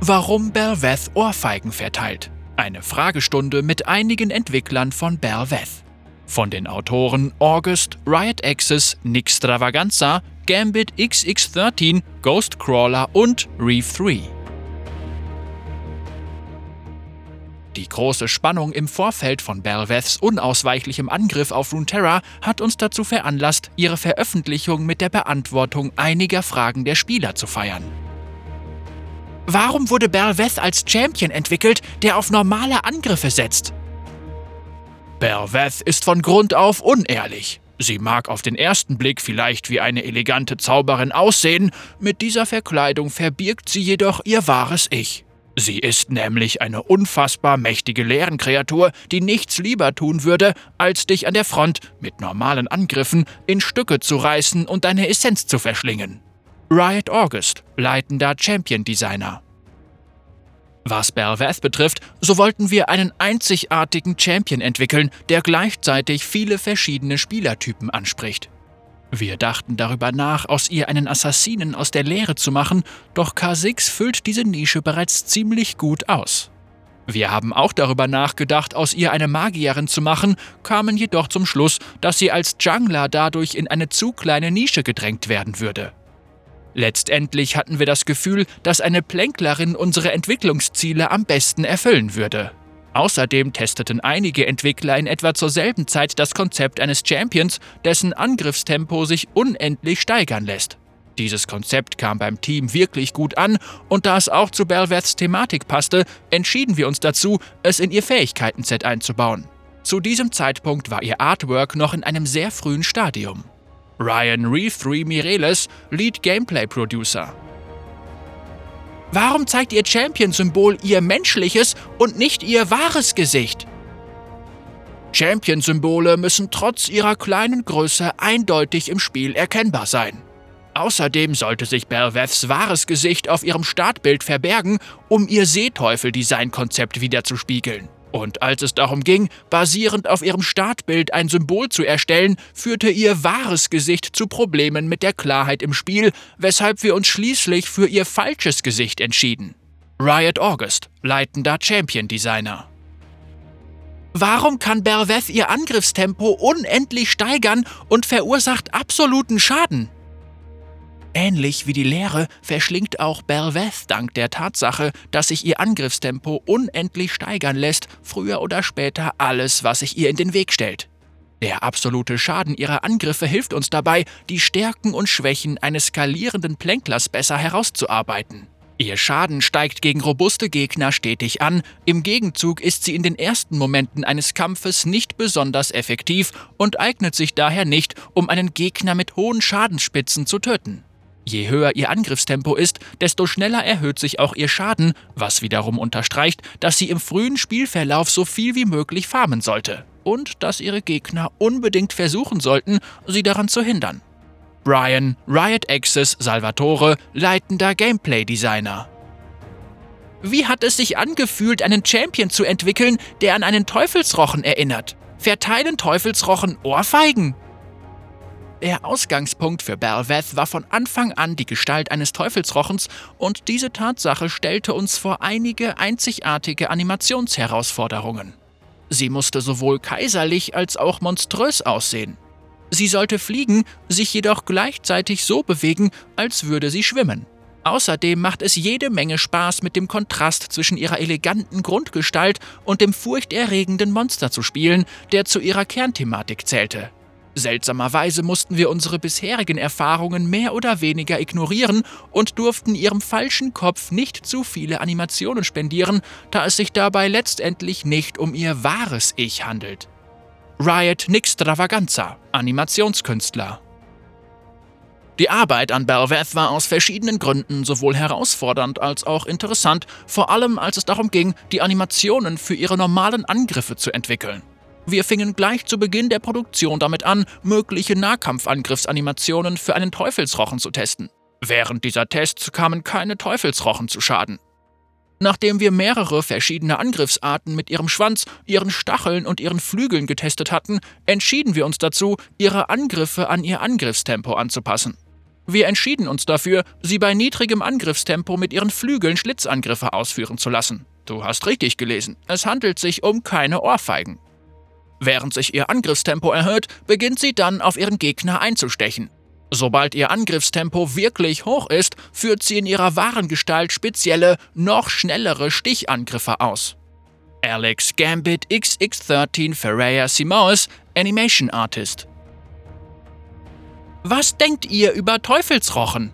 Warum Belveth Ohrfeigen verteilt. Eine Fragestunde mit einigen Entwicklern von Belveth. Von den Autoren August, Riot Access, Nixtravaganza, Gambit XX13, Ghostcrawler und Reef 3. Die große Spannung im Vorfeld von Belveths unausweichlichem Angriff auf Runeterra hat uns dazu veranlasst, ihre Veröffentlichung mit der Beantwortung einiger Fragen der Spieler zu feiern. Warum wurde Belveth als Champion entwickelt, der auf normale Angriffe setzt? Belveth ist von Grund auf unehrlich. Sie mag auf den ersten Blick vielleicht wie eine elegante Zauberin aussehen, mit dieser Verkleidung verbirgt sie jedoch ihr wahres Ich. Sie ist nämlich eine unfassbar mächtige Leerenkreatur, die nichts lieber tun würde, als dich an der Front mit normalen Angriffen in Stücke zu reißen und deine Essenz zu verschlingen. Riot August, leitender Champion Designer. Was Belveth betrifft, so wollten wir einen einzigartigen Champion entwickeln, der gleichzeitig viele verschiedene Spielertypen anspricht. Wir dachten darüber nach, aus ihr einen Assassinen aus der Lehre zu machen, doch K6 füllt diese Nische bereits ziemlich gut aus. Wir haben auch darüber nachgedacht, aus ihr eine Magierin zu machen, kamen jedoch zum Schluss, dass sie als Jungler dadurch in eine zu kleine Nische gedrängt werden würde. Letztendlich hatten wir das Gefühl, dass eine Plänklerin unsere Entwicklungsziele am besten erfüllen würde. Außerdem testeten einige Entwickler in etwa zur selben Zeit das Konzept eines Champions, dessen Angriffstempo sich unendlich steigern lässt. Dieses Konzept kam beim Team wirklich gut an und da es auch zu Belveths Thematik passte, entschieden wir uns dazu, es in ihr Fähigkeiten-Set einzubauen. Zu diesem Zeitpunkt war ihr Artwork noch in einem sehr frühen Stadium. Ryan Reeve 3 Mireles, Lead Gameplay Producer. Warum zeigt Ihr Champion-Symbol Ihr menschliches und nicht Ihr wahres Gesicht? Champion-Symbole müssen trotz ihrer kleinen Größe eindeutig im Spiel erkennbar sein. Außerdem sollte sich Belveths wahres Gesicht auf ihrem Startbild verbergen, um ihr Seeteufel-Design-Konzept wiederzuspiegeln. Und als es darum ging, basierend auf ihrem Startbild ein Symbol zu erstellen, führte ihr wahres Gesicht zu Problemen mit der Klarheit im Spiel, weshalb wir uns schließlich für ihr falsches Gesicht entschieden. Riot August, leitender Champion Designer. Warum kann Belveth ihr Angriffstempo unendlich steigern und verursacht absoluten Schaden? Ähnlich wie die Leere verschlingt auch Belveth dank der Tatsache, dass sich ihr Angriffstempo unendlich steigern lässt, früher oder später alles, was sich ihr in den Weg stellt. Der absolute Schaden ihrer Angriffe hilft uns dabei, die Stärken und Schwächen eines skalierenden Plänklers besser herauszuarbeiten. Ihr Schaden steigt gegen robuste Gegner stetig an, im Gegenzug ist sie in den ersten Momenten eines Kampfes nicht besonders effektiv und eignet sich daher nicht, um einen Gegner mit hohen Schadensspitzen zu töten. Je höher ihr Angriffstempo ist, desto schneller erhöht sich auch ihr Schaden, was wiederum unterstreicht, dass sie im frühen Spielverlauf so viel wie möglich farmen sollte und dass ihre Gegner unbedingt versuchen sollten, sie daran zu hindern. Brian, Riot Access Salvatore, leitender Gameplay-Designer. Wie hat es sich angefühlt, einen Champion zu entwickeln, der an einen Teufelsrochen erinnert? Verteilen Teufelsrochen Ohrfeigen? Der Ausgangspunkt für Belveth war von Anfang an die Gestalt eines Teufelsrochens und diese Tatsache stellte uns vor einige einzigartige Animationsherausforderungen. Sie musste sowohl kaiserlich als auch monströs aussehen. Sie sollte fliegen, sich jedoch gleichzeitig so bewegen, als würde sie schwimmen. Außerdem macht es jede Menge Spaß, mit dem Kontrast zwischen ihrer eleganten Grundgestalt und dem furchterregenden Monster zu spielen, der zu ihrer Kernthematik zählte. Seltsamerweise mussten wir unsere bisherigen Erfahrungen mehr oder weniger ignorieren und durften ihrem falschen Kopf nicht zu viele Animationen spendieren, da es sich dabei letztendlich nicht um ihr wahres Ich handelt. Riot Nixtravaganza, Animationskünstler. Die Arbeit an Belveth war aus verschiedenen Gründen sowohl herausfordernd als auch interessant, vor allem als es darum ging, die Animationen für ihre normalen Angriffe zu entwickeln. Wir fingen gleich zu Beginn der Produktion damit an, mögliche Nahkampfangriffsanimationen für einen Teufelsrochen zu testen. Während dieser Tests kamen keine Teufelsrochen zu Schaden. Nachdem wir mehrere verschiedene Angriffsarten mit ihrem Schwanz, ihren Stacheln und ihren Flügeln getestet hatten, entschieden wir uns dazu, ihre Angriffe an ihr Angriffstempo anzupassen. Wir entschieden uns dafür, sie bei niedrigem Angriffstempo mit ihren Flügeln Schlitzangriffe ausführen zu lassen. Du hast richtig gelesen, es handelt sich um keine Ohrfeigen. Während sich ihr Angriffstempo erhöht, beginnt sie dann auf ihren Gegner einzustechen. Sobald ihr Angriffstempo wirklich hoch ist, führt sie in ihrer wahren Gestalt spezielle, noch schnellere Stichangriffe aus. Alex Gambit XX13 Ferreira Simoes, Animation Artist. Was denkt ihr über Teufelsrochen?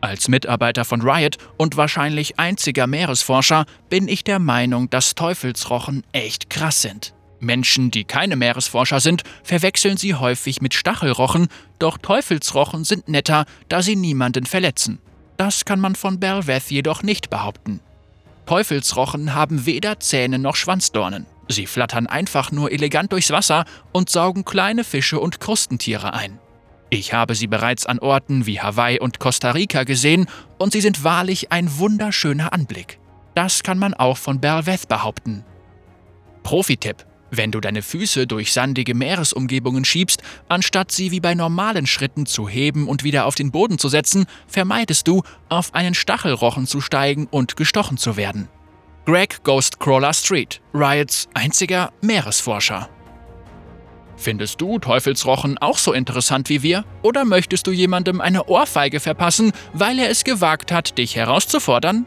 Als Mitarbeiter von Riot und wahrscheinlich einziger Meeresforscher bin ich der Meinung, dass Teufelsrochen echt krass sind. Menschen, die keine Meeresforscher sind, verwechseln sie häufig mit Stachelrochen, doch Teufelsrochen sind netter, da sie niemanden verletzen. Das kann man von Belveth jedoch nicht behaupten. Teufelsrochen haben weder Zähne noch Schwanzdornen. Sie flattern einfach nur elegant durchs Wasser und saugen kleine Fische und Krustentiere ein. Ich habe sie bereits an Orten wie Hawaii und Costa Rica gesehen und sie sind wahrlich ein wunderschöner Anblick. Das kann man auch von Belveth behaupten. Profi-Tipp: Wenn du deine Füße durch sandige Meeresumgebungen schiebst, anstatt sie wie bei normalen Schritten zu heben und wieder auf den Boden zu setzen, vermeidest du, auf einen Stachelrochen zu steigen und gestochen zu werden. Greg Ghostcrawler Street, Riots einziger Meeresforscher. Findest du Teufelsrochen auch so interessant wie wir? Oder möchtest du jemandem eine Ohrfeige verpassen, weil er es gewagt hat, dich herauszufordern?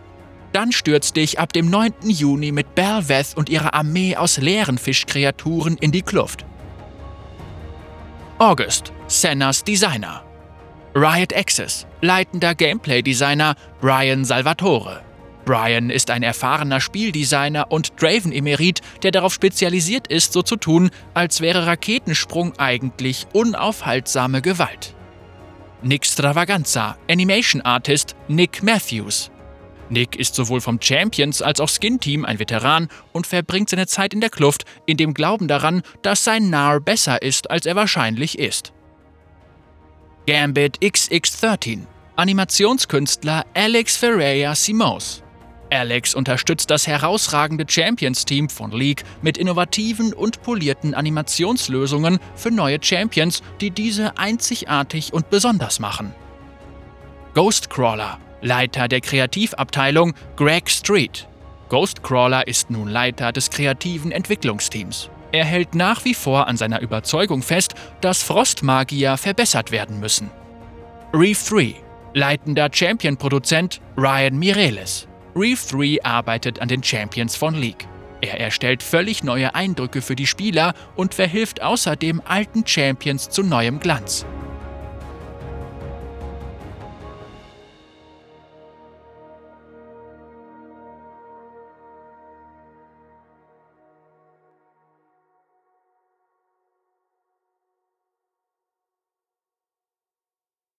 Dann stürzt dich ab dem 9. Juni mit Belveth und ihrer Armee aus leeren Fischkreaturen in die Kluft. August, Sennas Designer. Riot Access, leitender Gameplay-Designer Brian Salvatore. Brian ist ein erfahrener Spieldesigner und Draven-Emerit, der darauf spezialisiert ist, so zu tun, als wäre Raketensprung eigentlich unaufhaltsame Gewalt. Nick Stravaganza, Animation Artist Nick Matthews. Nick ist sowohl vom Champions als auch Skin-Team ein Veteran und verbringt seine Zeit in der Kluft in dem Glauben daran, dass sein Nar besser ist, als er wahrscheinlich ist. Gambit XX13 Animationskünstler Alex Ferreira Simos Alex unterstützt das herausragende Champions-Team von League mit innovativen und polierten Animationslösungen für neue Champions, die diese einzigartig und besonders machen. Ghostcrawler, Leiter der Kreativabteilung Greg Street. Ghostcrawler ist nun Leiter des kreativen Entwicklungsteams. Er hält nach wie vor an seiner Überzeugung fest, dass Frostmagier verbessert werden müssen. Reef 3, leitender Champion-Produzent Ryan Mireles. Reef 3 arbeitet an den Champions von League. Er erstellt völlig neue Eindrücke für die Spieler und verhilft außerdem alten Champions zu neuem Glanz.